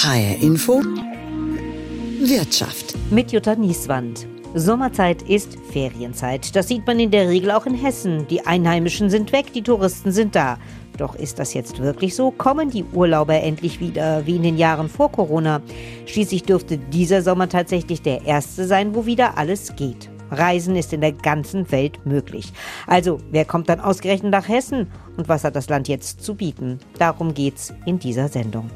HR Info Wirtschaft mit Jutta Nieswand. Sommerzeit ist Ferienzeit. Das sieht man in der Regel auch in Hessen. Die Einheimischen sind weg, die Touristen sind da. Doch ist das jetzt wirklich so? Kommen die Urlauber endlich wieder wie in den Jahren vor Corona? Schließlich dürfte dieser Sommer tatsächlich der erste sein, wo wieder alles geht. Reisen ist in der ganzen Welt möglich. Also, wer kommt dann ausgerechnet nach Hessen? Und was hat das Land jetzt zu bieten? Darum geht's in dieser Sendung.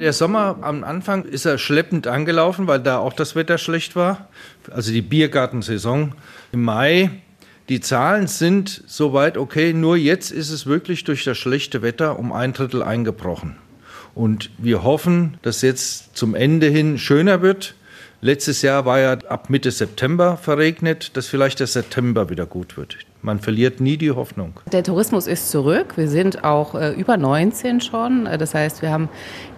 Der Sommer am Anfang ist er schleppend angelaufen, weil da auch das Wetter schlecht war. Also die Biergartensaison im Mai. Die Zahlen sind soweit okay, nur jetzt ist es wirklich durch das schlechte Wetter um ein Drittel eingebrochen. Und wir hoffen, dass jetzt zum Ende hin schöner wird. Letztes Jahr war ja ab Mitte September verregnet, dass vielleicht der September wieder gut wird. Man verliert nie die Hoffnung. Der Tourismus ist zurück. Wir sind auch äh, über 19 schon. Äh, das heißt, wir haben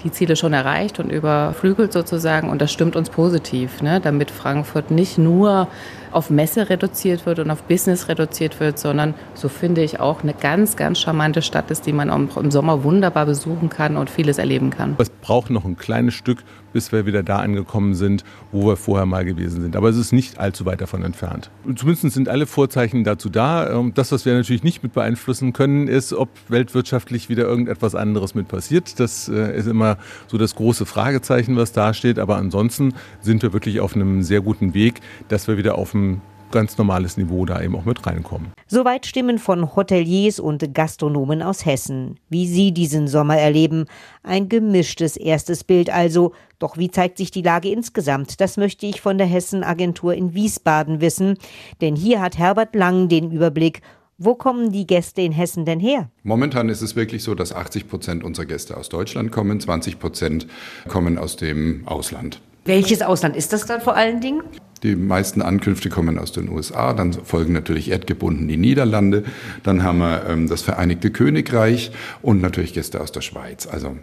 die Ziele schon erreicht und überflügelt sozusagen. Und das stimmt uns positiv, ne? damit Frankfurt nicht nur auf Messe reduziert wird und auf Business reduziert wird, sondern so finde ich auch eine ganz, ganz charmante Stadt ist, die man auch im Sommer wunderbar besuchen kann und vieles erleben kann. Es braucht noch ein kleines Stück, bis wir wieder da angekommen sind, wo wir vorher mal gewesen sind. Aber es ist nicht allzu weit davon entfernt. Und zumindest sind alle Vorzeichen dazu da. Ähm, das, was wir natürlich nicht mit beeinflussen können, ist, ob weltwirtschaftlich wieder irgendetwas anderes mit passiert. Das äh, ist immer so das große Fragezeichen, was da steht. Aber ansonsten sind wir wirklich auf einem sehr guten Weg, dass wir wieder auf dem ganz normales Niveau da eben auch mit reinkommen. Soweit Stimmen von Hoteliers und Gastronomen aus Hessen. Wie sie diesen Sommer erleben. Ein gemischtes erstes Bild also. Doch wie zeigt sich die Lage insgesamt? Das möchte ich von der Hessen-Agentur in Wiesbaden wissen. Denn hier hat Herbert Lang den Überblick. Wo kommen die Gäste in Hessen denn her? Momentan ist es wirklich so, dass 80 Prozent unserer Gäste aus Deutschland kommen, 20 Prozent kommen aus dem Ausland. Welches Ausland ist das dann vor allen Dingen? Die meisten Ankünfte kommen aus den USA, dann folgen natürlich erdgebunden die Niederlande, dann haben wir ähm, das Vereinigte Königreich und natürlich Gäste aus der Schweiz. Also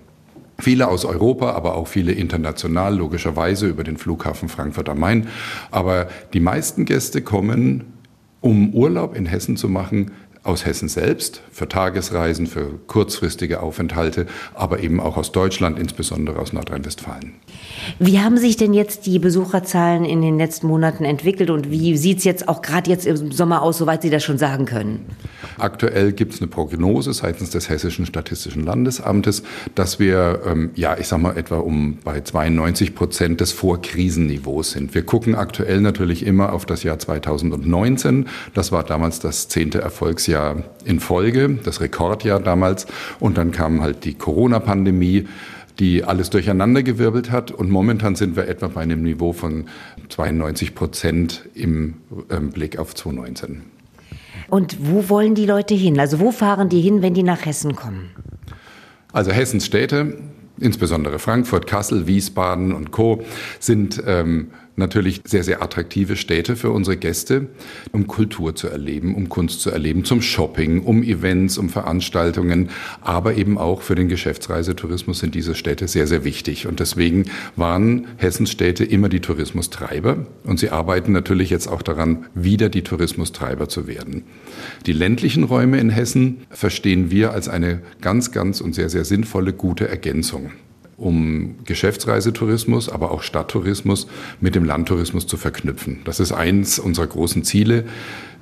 Viele aus Europa, aber auch viele international, logischerweise über den Flughafen Frankfurt am Main. Aber die meisten Gäste kommen, um Urlaub in Hessen zu machen, aus Hessen selbst, für Tagesreisen, für kurzfristige Aufenthalte, aber eben auch aus Deutschland, insbesondere aus Nordrhein-Westfalen. Wie haben sich denn jetzt die Besucherzahlen in den letzten Monaten entwickelt und wie sieht es jetzt auch gerade jetzt im Sommer aus, soweit Sie das schon sagen können? Aktuell gibt es eine Prognose seitens des Hessischen Statistischen Landesamtes, dass wir, ähm, ja, ich sag mal, etwa um bei 92 Prozent des Vorkrisenniveaus sind. Wir gucken aktuell natürlich immer auf das Jahr 2019. Das war damals das zehnte Erfolgsjahr Jahr in Folge, das Rekordjahr damals. Und dann kam halt die Corona-Pandemie die alles durcheinandergewirbelt hat. Und momentan sind wir etwa bei einem Niveau von 92 Prozent im ähm, Blick auf 2019. Und wo wollen die Leute hin? Also wo fahren die hin, wenn die nach Hessen kommen? Also Hessens Städte, insbesondere Frankfurt, Kassel, Wiesbaden und Co. sind ähm, natürlich sehr, sehr attraktive Städte für unsere Gäste, um Kultur zu erleben, um Kunst zu erleben, zum Shopping, um Events, um Veranstaltungen, aber eben auch für den Geschäftsreisetourismus sind diese Städte sehr, sehr wichtig. Und deswegen waren Hessens Städte immer die Tourismustreiber und sie arbeiten natürlich jetzt auch daran, wieder die Tourismustreiber zu werden. Die ländlichen Räume in Hessen verstehen wir als eine ganz, ganz und sehr, sehr sinnvolle, gute Ergänzung um Geschäftsreisetourismus, aber auch Stadttourismus mit dem Landtourismus zu verknüpfen. Das ist eins unserer großen Ziele,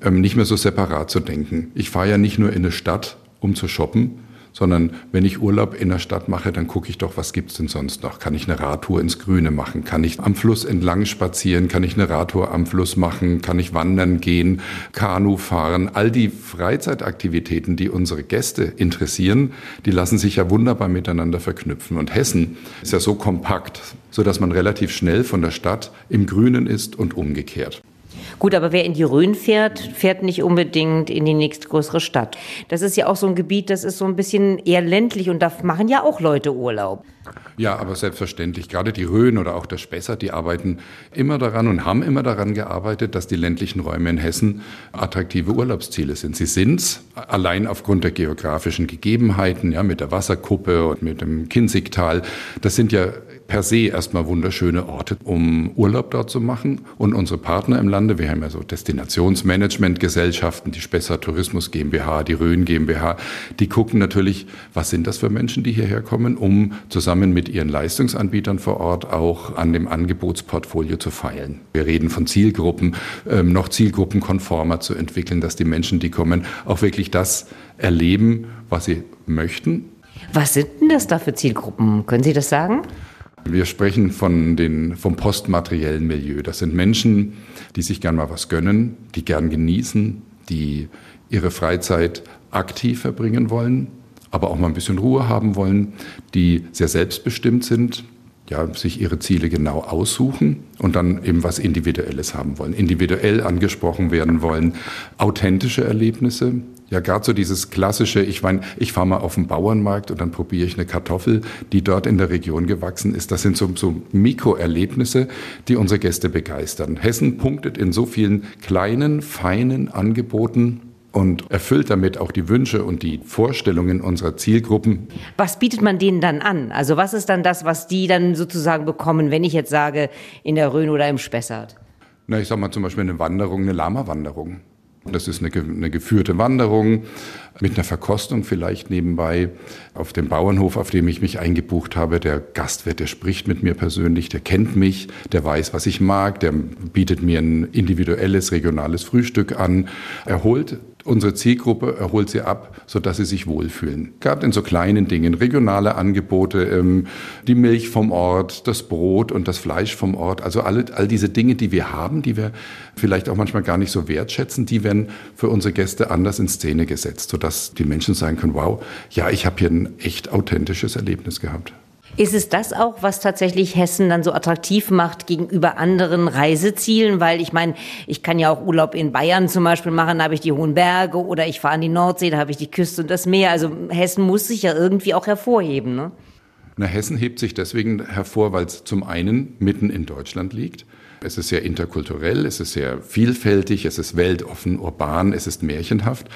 ähm, nicht mehr so separat zu denken. Ich fahre ja nicht nur in eine Stadt, um zu shoppen, sondern wenn ich Urlaub in der Stadt mache, dann gucke ich doch, was gibt's denn sonst noch? Kann ich eine Radtour ins Grüne machen? Kann ich am Fluss entlang spazieren? Kann ich eine Radtour am Fluss machen? Kann ich wandern gehen? Kanu fahren? All die Freizeitaktivitäten, die unsere Gäste interessieren, die lassen sich ja wunderbar miteinander verknüpfen. Und Hessen ist ja so kompakt, so dass man relativ schnell von der Stadt im Grünen ist und umgekehrt. Gut, aber wer in die Rhön fährt, fährt nicht unbedingt in die nächstgrößere Stadt. Das ist ja auch so ein Gebiet, das ist so ein bisschen eher ländlich und da machen ja auch Leute Urlaub. Ja, aber selbstverständlich. Gerade die Rhön oder auch der Spessart, die arbeiten immer daran und haben immer daran gearbeitet, dass die ländlichen Räume in Hessen attraktive Urlaubsziele sind. Sie sind's allein aufgrund der geografischen Gegebenheiten, ja, mit der Wasserkuppe und mit dem Kinzigtal. Das sind ja per se erstmal wunderschöne Orte, um Urlaub dort zu machen. Und unsere Partner im Lande, wir haben ja so Destinationsmanagementgesellschaften, die Spessart Tourismus GmbH, die Rhön GmbH, die gucken natürlich, was sind das für Menschen, die hierher kommen, um zusammen mit ihren Leistungsanbietern vor Ort auch an dem Angebotsportfolio zu feilen. Wir reden von Zielgruppen, ähm, noch zielgruppenkonformer zu entwickeln, dass die Menschen, die kommen, auch wirklich das erleben, was sie möchten. Was sind denn das da für Zielgruppen? Können Sie das sagen? Wir sprechen von den, vom postmateriellen Milieu. Das sind Menschen, die sich gern mal was gönnen, die gern genießen, die ihre Freizeit aktiv verbringen wollen, aber auch mal ein bisschen Ruhe haben wollen, die sehr selbstbestimmt sind, ja, sich ihre Ziele genau aussuchen und dann eben was Individuelles haben wollen, individuell angesprochen werden wollen, authentische Erlebnisse, ja, gerade so dieses klassische, ich meine, ich fahre mal auf den Bauernmarkt und dann probiere ich eine Kartoffel, die dort in der Region gewachsen ist. Das sind so, so Mikroerlebnisse, die unsere Gäste begeistern. Hessen punktet in so vielen kleinen, feinen Angeboten und erfüllt damit auch die Wünsche und die Vorstellungen unserer Zielgruppen. Was bietet man denen dann an? Also was ist dann das, was die dann sozusagen bekommen, wenn ich jetzt sage, in der Rhön oder im Spessart? Na, ich sag mal zum Beispiel eine Wanderung, eine Lama-Wanderung. Das ist eine, eine, geführte Wanderung mit einer Verkostung vielleicht nebenbei auf dem Bauernhof, auf dem ich mich eingebucht habe. Der Gastwirt, der spricht mit mir persönlich, der kennt mich, der weiß, was ich mag, der bietet mir ein individuelles, regionales Frühstück an. Er holt unsere Zielgruppe erholt sie ab, sodass sie sich wohlfühlen. Gab in so kleinen Dingen regionale Angebote, ähm, die Milch vom Ort, das Brot und das Fleisch vom Ort. Also alle, all diese Dinge, die wir haben, die wir vielleicht auch manchmal gar nicht so wertschätzen, die werden für unsere Gäste anders in Szene gesetzt, sodass die Menschen sagen können, wow, ja, ich habe hier ein echt authentisches Erlebnis gehabt. Ist es das auch, was tatsächlich Hessen dann so attraktiv macht gegenüber anderen Reisezielen? Weil ich meine, ich kann ja auch Urlaub in Bayern zum Beispiel machen, da habe ich die hohen Berge oder ich fahre an die Nordsee, da habe ich die Küste und das Meer. Also Hessen muss sich ja irgendwie auch hervorheben. Ne? Na, Hessen hebt sich deswegen hervor, weil es zum einen mitten in Deutschland liegt. Es ist sehr interkulturell, es ist sehr vielfältig, es ist weltoffen, urban, es ist märchenhaft.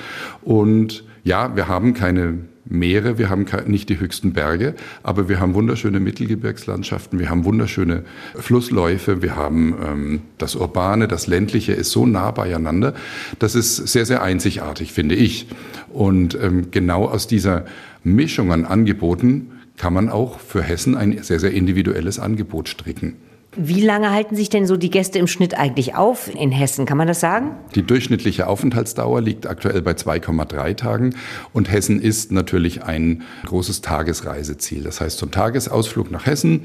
Und ja, wir haben keine Meere, wir haben nicht die höchsten Berge, aber wir haben wunderschöne Mittelgebirgslandschaften, wir haben wunderschöne Flussläufe, wir haben ähm, das Urbane, das Ländliche ist so nah beieinander. Das ist sehr, sehr einzigartig, finde ich. Und ähm, genau aus dieser Mischung an Angeboten kann man auch für Hessen ein sehr, sehr individuelles Angebot stricken. Wie lange halten sich denn so die Gäste im Schnitt eigentlich auf in Hessen? Kann man das sagen? Die durchschnittliche Aufenthaltsdauer liegt aktuell bei 2,3 Tagen und Hessen ist natürlich ein großes Tagesreiseziel. Das heißt, zum Tagesausflug nach Hessen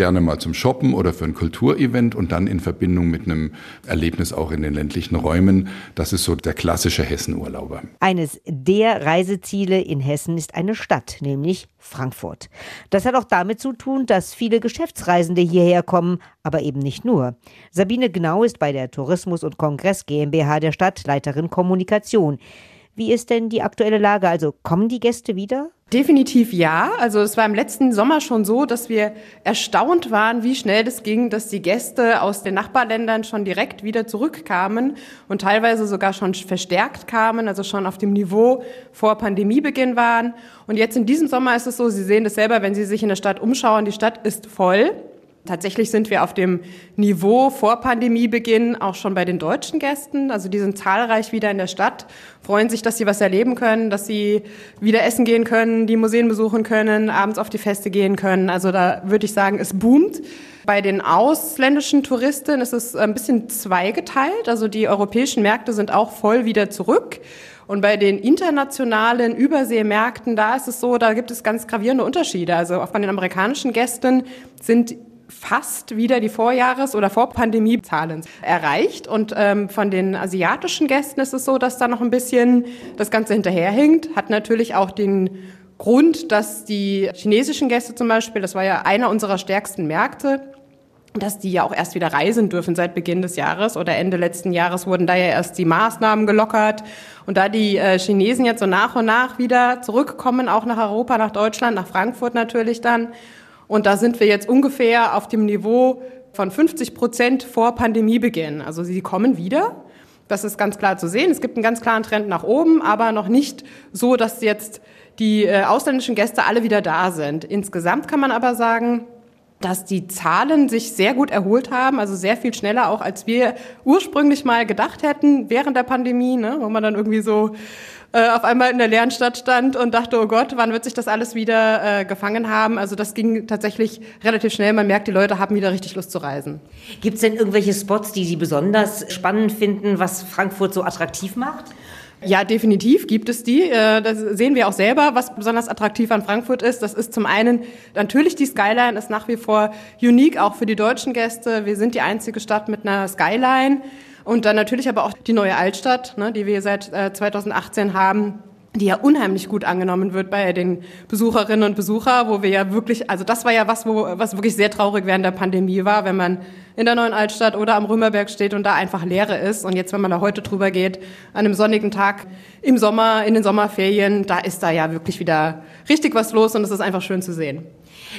gerne mal zum Shoppen oder für ein Kulturevent und dann in Verbindung mit einem Erlebnis auch in den ländlichen Räumen. Das ist so der klassische Hessenurlauber. Eines der Reiseziele in Hessen ist eine Stadt, nämlich Frankfurt. Das hat auch damit zu tun, dass viele Geschäftsreisende hierher kommen, aber eben nicht nur. Sabine Gnau ist bei der Tourismus- und Kongress GmbH der Stadt Leiterin Kommunikation. Wie ist denn die aktuelle Lage? Also kommen die Gäste wieder? Definitiv ja. Also es war im letzten Sommer schon so, dass wir erstaunt waren, wie schnell das ging, dass die Gäste aus den Nachbarländern schon direkt wieder zurückkamen und teilweise sogar schon verstärkt kamen, also schon auf dem Niveau vor Pandemiebeginn waren. Und jetzt in diesem Sommer ist es so, Sie sehen das selber, wenn Sie sich in der Stadt umschauen, die Stadt ist voll. Tatsächlich sind wir auf dem Niveau vor Pandemiebeginn auch schon bei den deutschen Gästen. Also die sind zahlreich wieder in der Stadt, freuen sich, dass sie was erleben können, dass sie wieder essen gehen können, die Museen besuchen können, abends auf die Feste gehen können. Also da würde ich sagen, es boomt. Bei den ausländischen Touristen ist es ein bisschen zweigeteilt. Also die europäischen Märkte sind auch voll wieder zurück. Und bei den internationalen Überseemärkten, da ist es so, da gibt es ganz gravierende Unterschiede. Also auch bei den amerikanischen Gästen sind fast wieder die Vorjahres- oder Vorpandemie-Zahlen erreicht. Und ähm, von den asiatischen Gästen ist es so, dass da noch ein bisschen das Ganze hinterherhinkt. Hat natürlich auch den Grund, dass die chinesischen Gäste zum Beispiel, das war ja einer unserer stärksten Märkte, dass die ja auch erst wieder reisen dürfen seit Beginn des Jahres oder Ende letzten Jahres wurden da ja erst die Maßnahmen gelockert. Und da die äh, Chinesen jetzt so nach und nach wieder zurückkommen, auch nach Europa, nach Deutschland, nach Frankfurt natürlich dann, und da sind wir jetzt ungefähr auf dem Niveau von 50 Prozent vor Pandemiebeginn. Also sie kommen wieder. Das ist ganz klar zu sehen. Es gibt einen ganz klaren Trend nach oben, aber noch nicht so, dass jetzt die äh, ausländischen Gäste alle wieder da sind. Insgesamt kann man aber sagen, dass die Zahlen sich sehr gut erholt haben, also sehr viel schneller auch, als wir ursprünglich mal gedacht hätten während der Pandemie, ne, wo man dann irgendwie so äh, auf einmal in der leeren Stadt stand und dachte, oh Gott, wann wird sich das alles wieder äh, gefangen haben? Also das ging tatsächlich relativ schnell. Man merkt, die Leute haben wieder richtig Lust zu reisen. Gibt es denn irgendwelche Spots, die Sie besonders spannend finden, was Frankfurt so attraktiv macht? Ja, definitiv gibt es die. Äh, das sehen wir auch selber, was besonders attraktiv an Frankfurt ist. Das ist zum einen natürlich die Skyline ist nach wie vor unique, auch für die deutschen Gäste. Wir sind die einzige Stadt mit einer Skyline. Und dann natürlich aber auch die neue Altstadt, ne, die wir seit 2018 äh, haben die ja unheimlich gut angenommen wird bei den Besucherinnen und Besuchern, wo wir ja wirklich, also das war ja was, wo, was wirklich sehr traurig während der Pandemie war, wenn man in der neuen Altstadt oder am Römerberg steht und da einfach Leere ist. Und jetzt, wenn man da heute drüber geht, an einem sonnigen Tag im Sommer, in den Sommerferien, da ist da ja wirklich wieder richtig was los und es ist einfach schön zu sehen.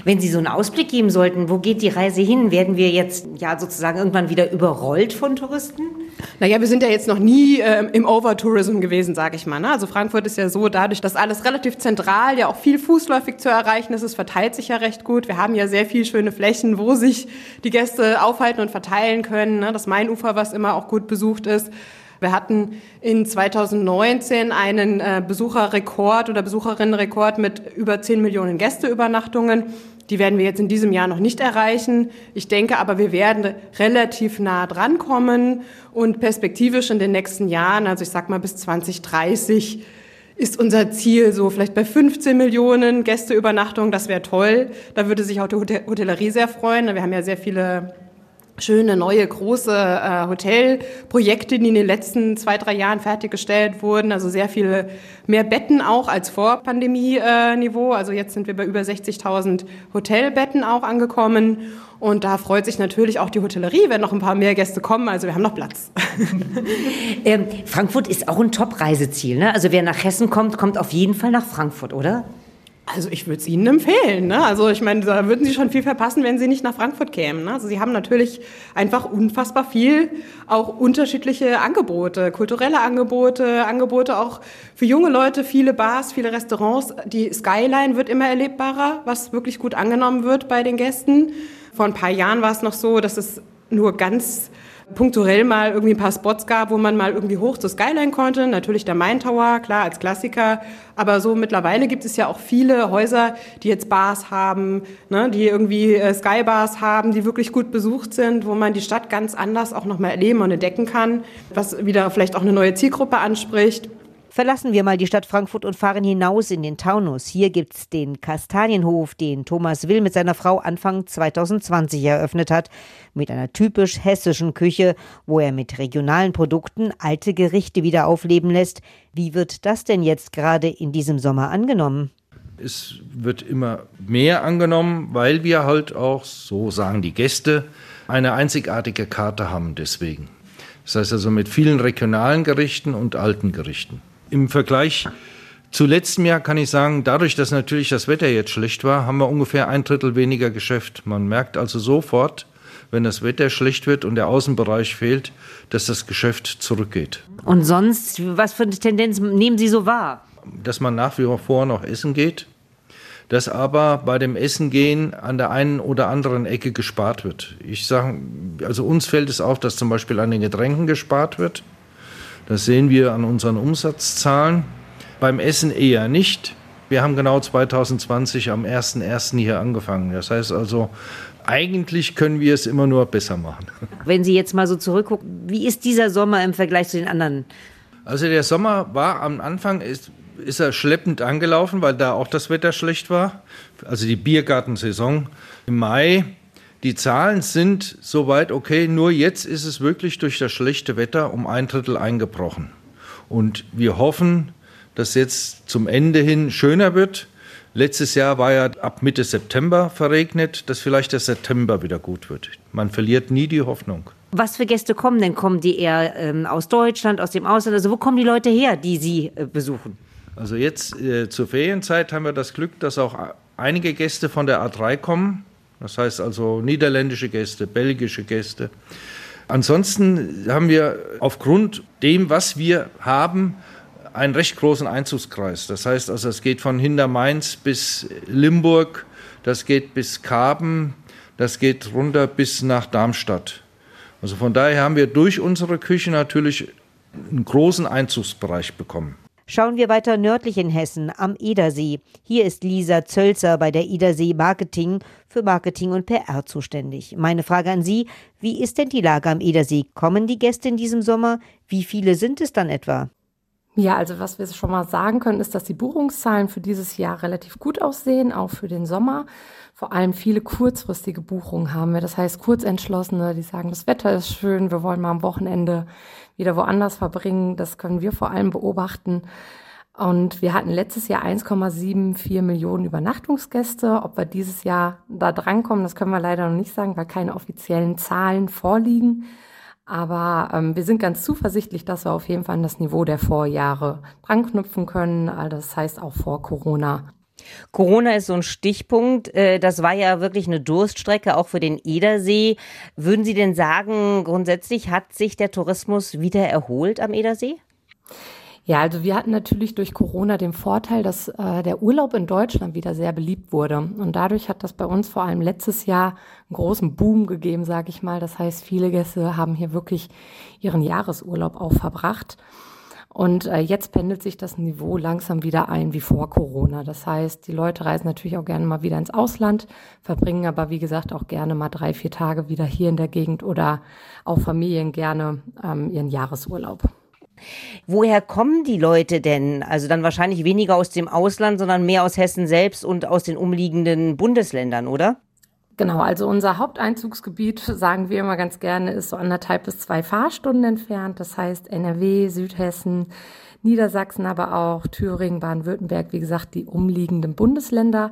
Wenn Sie so einen Ausblick geben sollten, wo geht die Reise hin? Werden wir jetzt ja sozusagen irgendwann wieder überrollt von Touristen? Naja, wir sind ja jetzt noch nie äh, im Overtourism gewesen, sage ich mal. Ne? Also Frankfurt ist ja so, dadurch, dass alles relativ zentral, ja auch viel fußläufig zu erreichen ist, es verteilt sich ja recht gut. Wir haben ja sehr viel schöne Flächen, wo sich die Gäste aufhalten und verteilen können. Ne? Das Mainufer, was immer auch gut besucht ist. Wir hatten in 2019 einen äh, Besucherrekord oder Besucherinnenrekord mit über 10 Millionen Gästeübernachtungen. Die werden wir jetzt in diesem Jahr noch nicht erreichen. Ich denke aber, wir werden relativ nah drankommen und perspektivisch in den nächsten Jahren, also ich sag mal bis 2030, ist unser Ziel so vielleicht bei 15 Millionen Gästeübernachtungen. Das wäre toll. Da würde sich auch die Hotellerie sehr freuen. Wir haben ja sehr viele schöne neue große äh, Hotelprojekte, die in den letzten zwei, drei Jahren fertiggestellt wurden. Also sehr viele mehr Betten auch als vor Pandemie-Niveau. also jetzt sind wir bei über 60.000 Hotelbetten auch angekommen. Und da freut sich natürlich auch die Hotellerie, wenn noch ein paar mehr Gäste kommen. Also wir haben noch Platz. ähm, Frankfurt ist auch ein Top-Reiseziel. Ne? Also wer nach Hessen kommt, kommt auf jeden Fall nach Frankfurt, oder? Also ich würde es Ihnen empfehlen. Ne? Also ich meine, da würden Sie schon viel verpassen, wenn Sie nicht nach Frankfurt kämen. Ne? Also Sie haben natürlich einfach unfassbar viel, auch unterschiedliche Angebote, kulturelle Angebote, Angebote auch für junge Leute, viele Bars, viele Restaurants. Die Skyline wird immer erlebbarer, was wirklich gut angenommen wird bei den Gästen. Vor ein paar Jahren war es noch so, dass es nur ganz punktuell mal irgendwie ein paar Spots gab, wo man mal irgendwie hoch zur Skyline konnte. Natürlich der Main Tower, klar, als Klassiker. Aber so mittlerweile gibt es ja auch viele Häuser, die jetzt Bars haben, ne, die irgendwie äh, Skybars haben, die wirklich gut besucht sind, wo man die Stadt ganz anders auch nochmal erleben und entdecken kann, was wieder vielleicht auch eine neue Zielgruppe anspricht. Verlassen wir mal die Stadt Frankfurt und fahren hinaus in den Taunus. Hier gibt's den Kastanienhof, den Thomas Will mit seiner Frau Anfang 2020 eröffnet hat, mit einer typisch hessischen Küche, wo er mit regionalen Produkten alte Gerichte wieder aufleben lässt. Wie wird das denn jetzt gerade in diesem Sommer angenommen? Es wird immer mehr angenommen, weil wir halt auch, so sagen die Gäste, eine einzigartige Karte haben deswegen. Das heißt also mit vielen regionalen Gerichten und alten Gerichten. Im Vergleich zu letztem Jahr kann ich sagen, dadurch, dass natürlich das Wetter jetzt schlecht war, haben wir ungefähr ein Drittel weniger Geschäft. Man merkt also sofort, wenn das Wetter schlecht wird und der Außenbereich fehlt, dass das Geschäft zurückgeht. Und sonst, was für eine Tendenz nehmen Sie so wahr? Dass man nach wie vor noch essen geht, dass aber bei dem Essen gehen an der einen oder anderen Ecke gespart wird. Ich sage, also uns fällt es auf, dass zum Beispiel an den Getränken gespart wird. Das sehen wir an unseren Umsatzzahlen. Beim Essen eher nicht. Wir haben genau 2020 am 01.01. hier angefangen. Das heißt also, eigentlich können wir es immer nur besser machen. Wenn Sie jetzt mal so zurückgucken, wie ist dieser Sommer im Vergleich zu den anderen? Also der Sommer war am Anfang, ist, ist er schleppend angelaufen, weil da auch das Wetter schlecht war. Also die Biergartensaison im Mai die Zahlen sind soweit okay, nur jetzt ist es wirklich durch das schlechte Wetter um ein Drittel eingebrochen. Und wir hoffen, dass jetzt zum Ende hin schöner wird. Letztes Jahr war ja ab Mitte September verregnet, dass vielleicht der September wieder gut wird. Man verliert nie die Hoffnung. Was für Gäste kommen denn? Kommen die eher ähm, aus Deutschland, aus dem Ausland? Also wo kommen die Leute her, die Sie äh, besuchen? Also jetzt äh, zur Ferienzeit haben wir das Glück, dass auch einige Gäste von der A3 kommen. Das heißt also niederländische Gäste, belgische Gäste. Ansonsten haben wir aufgrund dem, was wir haben, einen recht großen Einzugskreis. Das heißt also, es geht von Hintermainz bis Limburg, das geht bis Karben, das geht runter bis nach Darmstadt. Also von daher haben wir durch unsere Küche natürlich einen großen Einzugsbereich bekommen. Schauen wir weiter nördlich in Hessen am Edersee. Hier ist Lisa Zölzer bei der Edersee Marketing für Marketing und PR zuständig. Meine Frage an Sie, wie ist denn die Lage am Edersee? Kommen die Gäste in diesem Sommer? Wie viele sind es dann etwa? Ja, also was wir schon mal sagen können, ist, dass die Buchungszahlen für dieses Jahr relativ gut aussehen, auch für den Sommer. Vor allem viele kurzfristige Buchungen haben wir. Das heißt, Kurzentschlossene, die sagen, das Wetter ist schön, wir wollen mal am Wochenende wieder woanders verbringen. Das können wir vor allem beobachten. Und wir hatten letztes Jahr 1,74 Millionen Übernachtungsgäste. Ob wir dieses Jahr da drankommen, das können wir leider noch nicht sagen, weil keine offiziellen Zahlen vorliegen. Aber ähm, wir sind ganz zuversichtlich, dass wir auf jeden Fall an das Niveau der Vorjahre dranknüpfen können. Also das heißt auch vor Corona. Corona ist so ein Stichpunkt. Äh, das war ja wirklich eine Durststrecke, auch für den Edersee. Würden Sie denn sagen, grundsätzlich hat sich der Tourismus wieder erholt am Edersee? Ja, also wir hatten natürlich durch Corona den Vorteil, dass äh, der Urlaub in Deutschland wieder sehr beliebt wurde. Und dadurch hat das bei uns vor allem letztes Jahr einen großen Boom gegeben, sage ich mal. Das heißt, viele Gäste haben hier wirklich ihren Jahresurlaub auch verbracht. Und äh, jetzt pendelt sich das Niveau langsam wieder ein wie vor Corona. Das heißt, die Leute reisen natürlich auch gerne mal wieder ins Ausland, verbringen aber, wie gesagt, auch gerne mal drei, vier Tage wieder hier in der Gegend oder auch Familien gerne ähm, ihren Jahresurlaub. Woher kommen die Leute denn? Also dann wahrscheinlich weniger aus dem Ausland, sondern mehr aus Hessen selbst und aus den umliegenden Bundesländern, oder? Genau, also unser Haupteinzugsgebiet, sagen wir immer ganz gerne, ist so anderthalb bis zwei Fahrstunden entfernt. Das heißt NRW, Südhessen, Niedersachsen, aber auch Thüringen, Baden-Württemberg, wie gesagt, die umliegenden Bundesländer.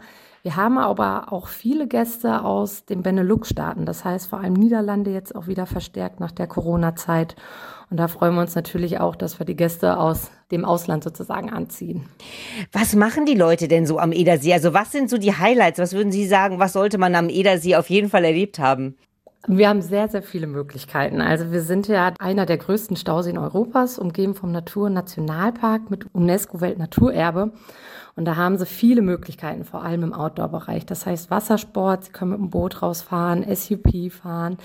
Wir haben aber auch viele Gäste aus den Benelux-Staaten, das heißt vor allem Niederlande jetzt auch wieder verstärkt nach der Corona-Zeit. Und da freuen wir uns natürlich auch, dass wir die Gäste aus dem Ausland sozusagen anziehen. Was machen die Leute denn so am Edersee? Also was sind so die Highlights? Was würden Sie sagen, was sollte man am Edersee auf jeden Fall erlebt haben? Wir haben sehr, sehr viele Möglichkeiten. Also wir sind ja einer der größten Stauseen Europas, umgeben vom Naturnationalpark mit UNESCO-Weltnaturerbe. Und da haben sie viele Möglichkeiten, vor allem im Outdoor-Bereich. Das heißt Wassersport, sie können mit dem Boot rausfahren, SUP fahren,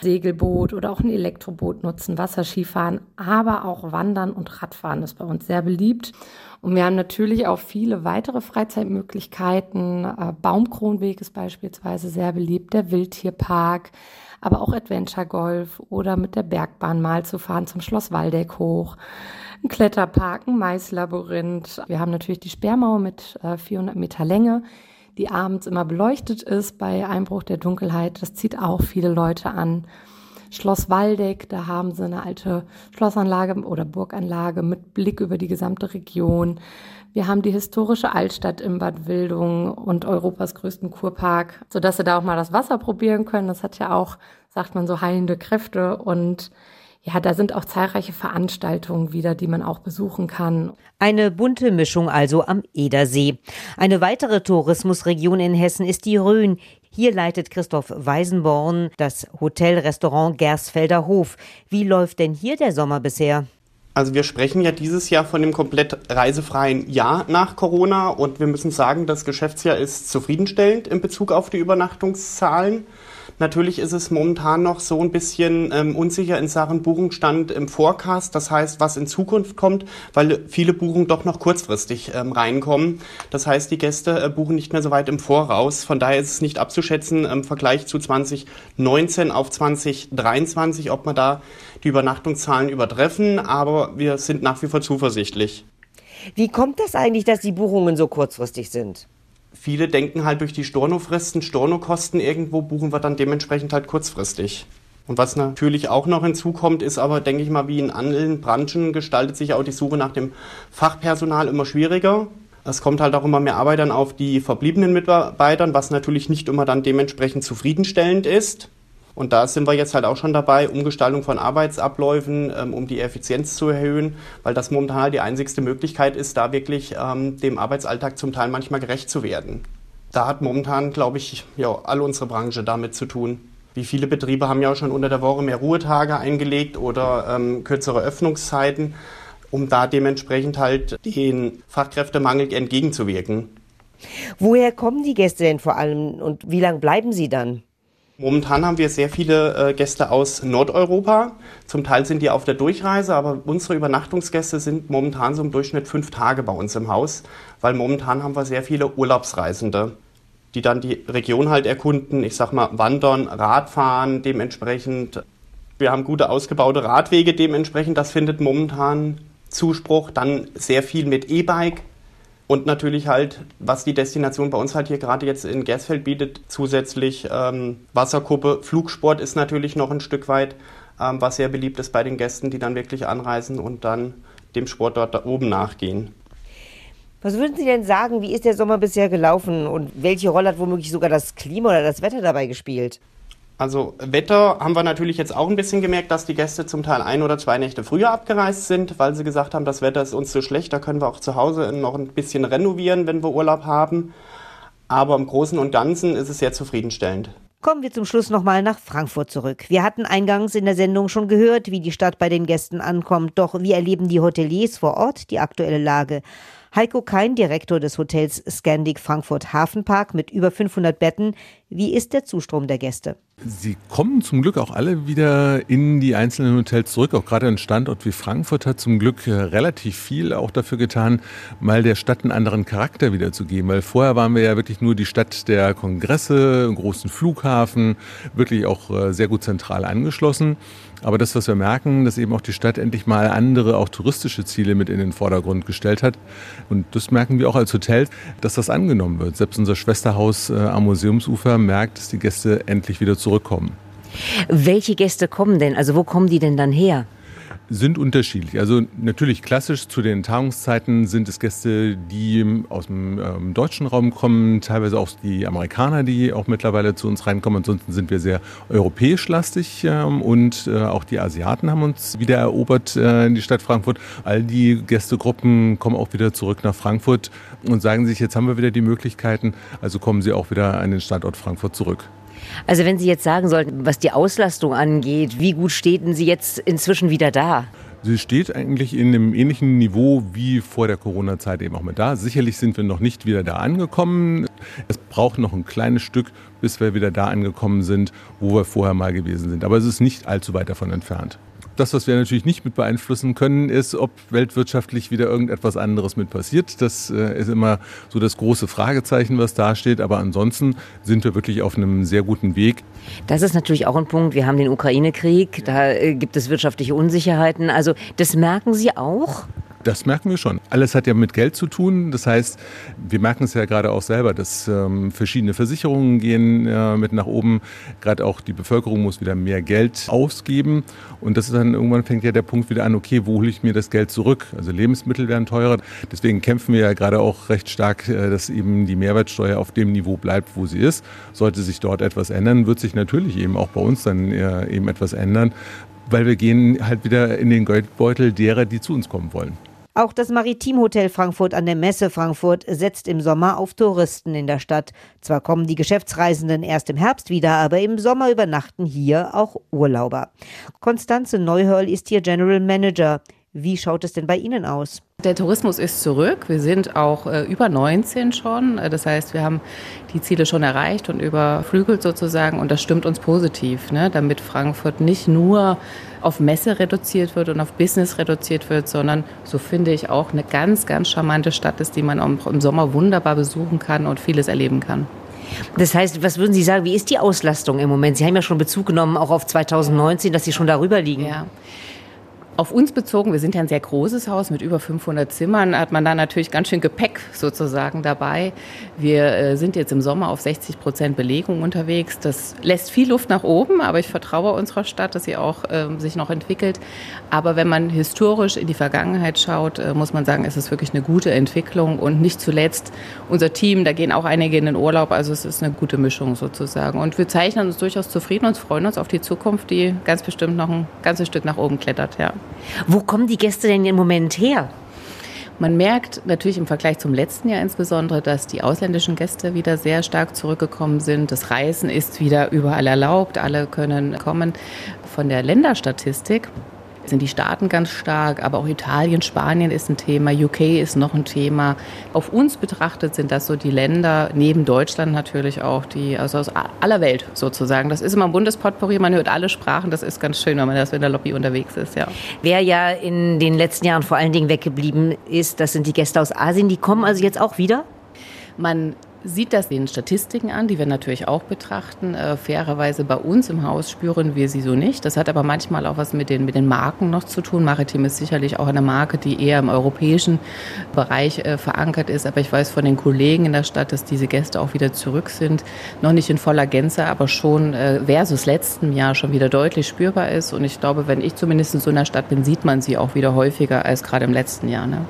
Segelboot oder auch ein Elektroboot nutzen, Wasserskifahren, aber auch Wandern und Radfahren ist bei uns sehr beliebt. Und wir haben natürlich auch viele weitere Freizeitmöglichkeiten. Äh, Baumkronweg ist beispielsweise sehr beliebt, der Wildtierpark, aber auch Adventure Golf oder mit der Bergbahn mal zu fahren zum Schloss Waldeck hoch. Ein Kletterpark, ein Maislabyrinth. Wir haben natürlich die Sperrmauer mit 400 äh, Meter Länge die abends immer beleuchtet ist bei Einbruch der Dunkelheit. Das zieht auch viele Leute an. Schloss Waldeck, da haben sie eine alte Schlossanlage oder Burganlage mit Blick über die gesamte Region. Wir haben die historische Altstadt in Bad Wildung und Europas größten Kurpark, sodass sie da auch mal das Wasser probieren können. Das hat ja auch, sagt man so, heilende Kräfte und ja, da sind auch zahlreiche Veranstaltungen wieder, die man auch besuchen kann. Eine bunte Mischung also am Edersee. Eine weitere Tourismusregion in Hessen ist die Rhön. Hier leitet Christoph Weisenborn das Hotelrestaurant Gersfelder Hof. Wie läuft denn hier der Sommer bisher? Also wir sprechen ja dieses Jahr von dem komplett reisefreien Jahr nach Corona und wir müssen sagen, das Geschäftsjahr ist zufriedenstellend in Bezug auf die Übernachtungszahlen. Natürlich ist es momentan noch so ein bisschen ähm, unsicher in Sachen Buchungsstand im Forecast, das heißt, was in Zukunft kommt, weil viele Buchungen doch noch kurzfristig ähm, reinkommen. Das heißt, die Gäste äh, buchen nicht mehr so weit im Voraus. Von daher ist es nicht abzuschätzen im Vergleich zu 2019 auf 2023, ob wir da die Übernachtungszahlen übertreffen, aber wir sind nach wie vor zuversichtlich. Wie kommt das eigentlich, dass die Buchungen so kurzfristig sind? Viele denken halt durch die Stornofristen, Stornokosten irgendwo buchen wir dann dementsprechend halt kurzfristig. Und was natürlich auch noch hinzukommt, ist aber, denke ich mal, wie in allen Branchen gestaltet sich auch die Suche nach dem Fachpersonal immer schwieriger. Es kommt halt auch immer mehr Arbeit dann auf die verbliebenen Mitarbeitern, was natürlich nicht immer dann dementsprechend zufriedenstellend ist. Und da sind wir jetzt halt auch schon dabei, Umgestaltung von Arbeitsabläufen, ähm, um die Effizienz zu erhöhen, weil das momentan halt die einzigste Möglichkeit ist, da wirklich ähm, dem Arbeitsalltag zum Teil manchmal gerecht zu werden. Da hat momentan, glaube ich, ja, alle unsere Branche damit zu tun. Wie viele Betriebe haben ja auch schon unter der Woche mehr Ruhetage eingelegt oder ähm, kürzere Öffnungszeiten, um da dementsprechend halt den Fachkräftemangel entgegenzuwirken. Woher kommen die Gäste denn vor allem und wie lange bleiben sie dann? Momentan haben wir sehr viele äh, Gäste aus Nordeuropa. Zum Teil sind die auf der Durchreise, aber unsere Übernachtungsgäste sind momentan so im Durchschnitt fünf Tage bei uns im Haus, weil momentan haben wir sehr viele Urlaubsreisende, die dann die Region halt erkunden. Ich sag mal, wandern, Radfahren, dementsprechend. Wir haben gute ausgebaute Radwege, dementsprechend. Das findet momentan Zuspruch. Dann sehr viel mit E-Bike. Und natürlich halt, was die Destination bei uns halt hier gerade jetzt in Gersfeld bietet, zusätzlich ähm, Wasserkuppe, Flugsport ist natürlich noch ein Stück weit, ähm, was sehr beliebt ist bei den Gästen, die dann wirklich anreisen und dann dem Sport dort da oben nachgehen. Was würden Sie denn sagen, wie ist der Sommer bisher gelaufen und welche Rolle hat womöglich sogar das Klima oder das Wetter dabei gespielt? Also Wetter haben wir natürlich jetzt auch ein bisschen gemerkt, dass die Gäste zum Teil ein oder zwei Nächte früher abgereist sind, weil sie gesagt haben, das Wetter ist uns zu schlecht, da können wir auch zu Hause noch ein bisschen renovieren, wenn wir Urlaub haben. Aber im Großen und Ganzen ist es sehr zufriedenstellend. Kommen wir zum Schluss nochmal nach Frankfurt zurück. Wir hatten eingangs in der Sendung schon gehört, wie die Stadt bei den Gästen ankommt. Doch wie erleben die Hoteliers vor Ort die aktuelle Lage? Heiko Kein, Direktor des Hotels Scandic Frankfurt Hafenpark mit über 500 Betten. Wie ist der Zustrom der Gäste? Sie kommen zum Glück auch alle wieder in die einzelnen Hotels zurück. Auch gerade ein Standort wie Frankfurt hat zum Glück äh, relativ viel auch dafür getan, mal der Stadt einen anderen Charakter wiederzugeben. Weil vorher waren wir ja wirklich nur die Stadt der Kongresse, großen Flughafen, wirklich auch äh, sehr gut zentral angeschlossen. Aber das, was wir merken, dass eben auch die Stadt endlich mal andere, auch touristische Ziele mit in den Vordergrund gestellt hat. Und das merken wir auch als Hotel, dass das angenommen wird. Selbst unser Schwesterhaus äh, am Museumsufer merkt, dass die Gäste endlich wieder zurückkommen. Welche Gäste kommen denn? Also wo kommen die denn dann her? Sind unterschiedlich. Also natürlich klassisch zu den Tagungszeiten sind es Gäste, die aus dem ähm, deutschen Raum kommen, teilweise auch die Amerikaner, die auch mittlerweile zu uns reinkommen. Ansonsten sind wir sehr europäisch lastig ähm, und äh, auch die Asiaten haben uns wieder erobert äh, in die Stadt Frankfurt. All die Gästegruppen kommen auch wieder zurück nach Frankfurt und sagen sich, jetzt haben wir wieder die Möglichkeiten, also kommen sie auch wieder an den Standort Frankfurt zurück. Also wenn Sie jetzt sagen sollten, was die Auslastung angeht, wie gut stehen Sie jetzt inzwischen wieder da? Sie steht eigentlich in einem ähnlichen Niveau wie vor der Corona-Zeit eben auch mit da. Sicherlich sind wir noch nicht wieder da angekommen. Es braucht noch ein kleines Stück, bis wir wieder da angekommen sind, wo wir vorher mal gewesen sind. Aber es ist nicht allzu weit davon entfernt. Das, was wir natürlich nicht mit beeinflussen können, ist, ob weltwirtschaftlich wieder irgendetwas anderes mit passiert. Das äh, ist immer so das große Fragezeichen, was da steht. Aber ansonsten sind wir wirklich auf einem sehr guten Weg. Das ist natürlich auch ein Punkt. Wir haben den Ukraine-Krieg, da äh, gibt es wirtschaftliche Unsicherheiten. Also das merken Sie auch? Das merken wir schon. Alles hat ja mit Geld zu tun. Das heißt, wir merken es ja gerade auch selber, dass ähm, verschiedene Versicherungen gehen äh, mit nach oben. Gerade auch die Bevölkerung muss wieder mehr Geld ausgeben. Und das ist dann irgendwann fängt ja der Punkt wieder an, okay, wo hole ich mir das Geld zurück? Also Lebensmittel werden teurer. Deswegen kämpfen wir ja gerade auch recht stark, äh, dass eben die Mehrwertsteuer auf dem Niveau bleibt, wo sie ist. Sollte sich dort etwas ändern, wird sich natürlich eben auch bei uns dann äh, eben etwas ändern, weil wir gehen halt wieder in den Geldbeutel derer, die zu uns kommen wollen. Auch das Maritimhotel Frankfurt an der Messe Frankfurt setzt im Sommer auf Touristen in der Stadt. Zwar kommen die Geschäftsreisenden erst im Herbst wieder, aber im Sommer übernachten hier auch Urlauber. Konstanze Neuhörl ist hier General Manager. Wie schaut es denn bei Ihnen aus? Der Tourismus ist zurück. Wir sind auch äh, über 19 schon. Äh, das heißt, wir haben die Ziele schon erreicht und überflügelt sozusagen. Und das stimmt uns positiv, ne? damit Frankfurt nicht nur auf Messe reduziert wird und auf Business reduziert wird, sondern so finde ich auch eine ganz, ganz charmante Stadt ist, die man auch im Sommer wunderbar besuchen kann und vieles erleben kann. Das heißt, was würden Sie sagen, wie ist die Auslastung im Moment? Sie haben ja schon Bezug genommen, auch auf 2019, dass Sie schon darüber liegen. Ja. Auf uns bezogen, wir sind ja ein sehr großes Haus mit über 500 Zimmern, hat man da natürlich ganz schön Gepäck sozusagen dabei. Wir äh, sind jetzt im Sommer auf 60 Prozent Belegung unterwegs. Das lässt viel Luft nach oben, aber ich vertraue unserer Stadt, dass sie auch äh, sich noch entwickelt. Aber wenn man historisch in die Vergangenheit schaut, äh, muss man sagen, es ist wirklich eine gute Entwicklung und nicht zuletzt unser Team, da gehen auch einige in den Urlaub, also es ist eine gute Mischung sozusagen. Und wir zeichnen uns durchaus zufrieden und freuen uns auf die Zukunft, die ganz bestimmt noch ein ganzes Stück nach oben klettert, ja. Wo kommen die Gäste denn im Moment her? Man merkt natürlich im Vergleich zum letzten Jahr insbesondere, dass die ausländischen Gäste wieder sehr stark zurückgekommen sind. Das Reisen ist wieder überall erlaubt, alle können kommen. Von der Länderstatistik sind die Staaten ganz stark, aber auch Italien, Spanien ist ein Thema, UK ist noch ein Thema. Auf uns betrachtet sind das so die Länder, neben Deutschland natürlich auch, die also aus aller Welt sozusagen. Das ist immer ein Bundespotpourri, man hört alle Sprachen, das ist ganz schön, wenn man das in der Lobby unterwegs ist, ja. Wer ja in den letzten Jahren vor allen Dingen weggeblieben ist, das sind die Gäste aus Asien, die kommen also jetzt auch wieder? Man sieht das den Statistiken an, die wir natürlich auch betrachten. Äh, fairerweise bei uns im Haus spüren wir sie so nicht. Das hat aber manchmal auch was mit den, mit den Marken noch zu tun. Maritim ist sicherlich auch eine Marke, die eher im europäischen Bereich äh, verankert ist. Aber ich weiß von den Kollegen in der Stadt, dass diese Gäste auch wieder zurück sind. Noch nicht in voller Gänze, aber schon äh, versus letztem Jahr schon wieder deutlich spürbar ist. Und ich glaube, wenn ich zumindest in so einer Stadt bin, sieht man sie auch wieder häufiger als gerade im letzten Jahr. Ne?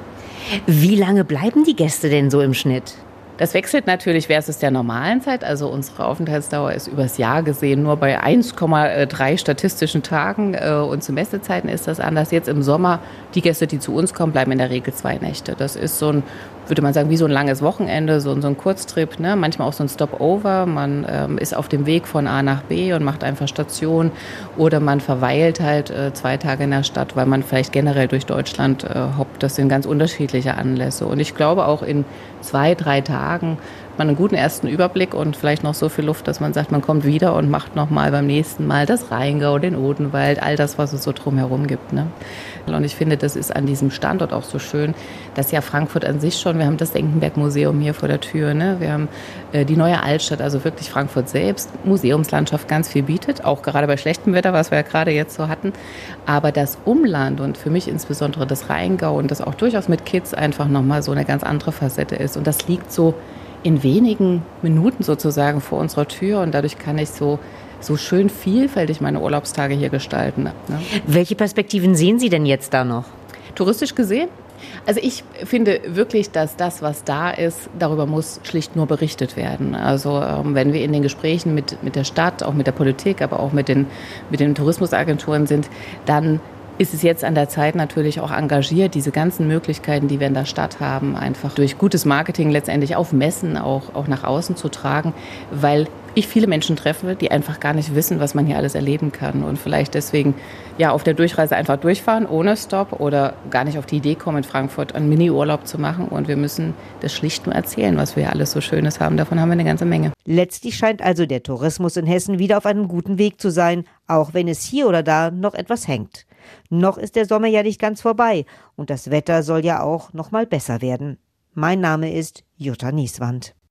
Wie lange bleiben die Gäste denn so im Schnitt? Das wechselt natürlich versus der normalen Zeit. Also unsere Aufenthaltsdauer ist übers Jahr gesehen nur bei 1,3 statistischen Tagen äh, und zu Messezeiten ist das anders. Jetzt im Sommer, die Gäste, die zu uns kommen, bleiben in der Regel zwei Nächte. Das ist so ein würde man sagen, wie so ein langes Wochenende, so, so ein Kurztrip, ne? manchmal auch so ein Stopover. Man ähm, ist auf dem Weg von A nach B und macht einfach Station oder man verweilt halt äh, zwei Tage in der Stadt, weil man vielleicht generell durch Deutschland äh, hoppt. Das sind ganz unterschiedliche Anlässe. Und ich glaube auch in zwei, drei Tagen man einen guten ersten Überblick und vielleicht noch so viel Luft, dass man sagt, man kommt wieder und macht nochmal beim nächsten Mal das Rheingau, den Odenwald, all das, was es so drumherum gibt. Ne? Und ich finde, das ist an diesem Standort auch so schön, dass ja Frankfurt an sich schon, wir haben das Denkenberg-Museum hier vor der Tür, ne? wir haben äh, die neue Altstadt, also wirklich Frankfurt selbst, Museumslandschaft ganz viel bietet, auch gerade bei schlechtem Wetter, was wir ja gerade jetzt so hatten. Aber das Umland und für mich insbesondere das Rheingau und das auch durchaus mit Kids einfach nochmal so eine ganz andere Facette ist. Und das liegt so in wenigen Minuten sozusagen vor unserer Tür und dadurch kann ich so so schön vielfältig meine Urlaubstage hier gestalten. Ne? Welche Perspektiven sehen Sie denn jetzt da noch? Touristisch gesehen? Also ich finde wirklich, dass das, was da ist, darüber muss schlicht nur berichtet werden. Also ähm, wenn wir in den Gesprächen mit, mit der Stadt, auch mit der Politik, aber auch mit den, mit den Tourismusagenturen sind, dann ist es jetzt an der Zeit natürlich auch engagiert, diese ganzen Möglichkeiten, die wir in der Stadt haben, einfach durch gutes Marketing letztendlich auf Messen auch, auch nach außen zu tragen, weil ich viele Menschen treffe, die einfach gar nicht wissen, was man hier alles erleben kann und vielleicht deswegen ja auf der Durchreise einfach durchfahren ohne Stopp oder gar nicht auf die Idee kommen, in Frankfurt einen Mini-Urlaub zu machen und wir müssen das schlicht nur erzählen, was wir alles so Schönes haben. Davon haben wir eine ganze Menge. Letztlich scheint also der Tourismus in Hessen wieder auf einem guten Weg zu sein, auch wenn es hier oder da noch etwas hängt. Noch ist der Sommer ja nicht ganz vorbei und das Wetter soll ja auch noch mal besser werden. Mein Name ist Jutta Nieswand.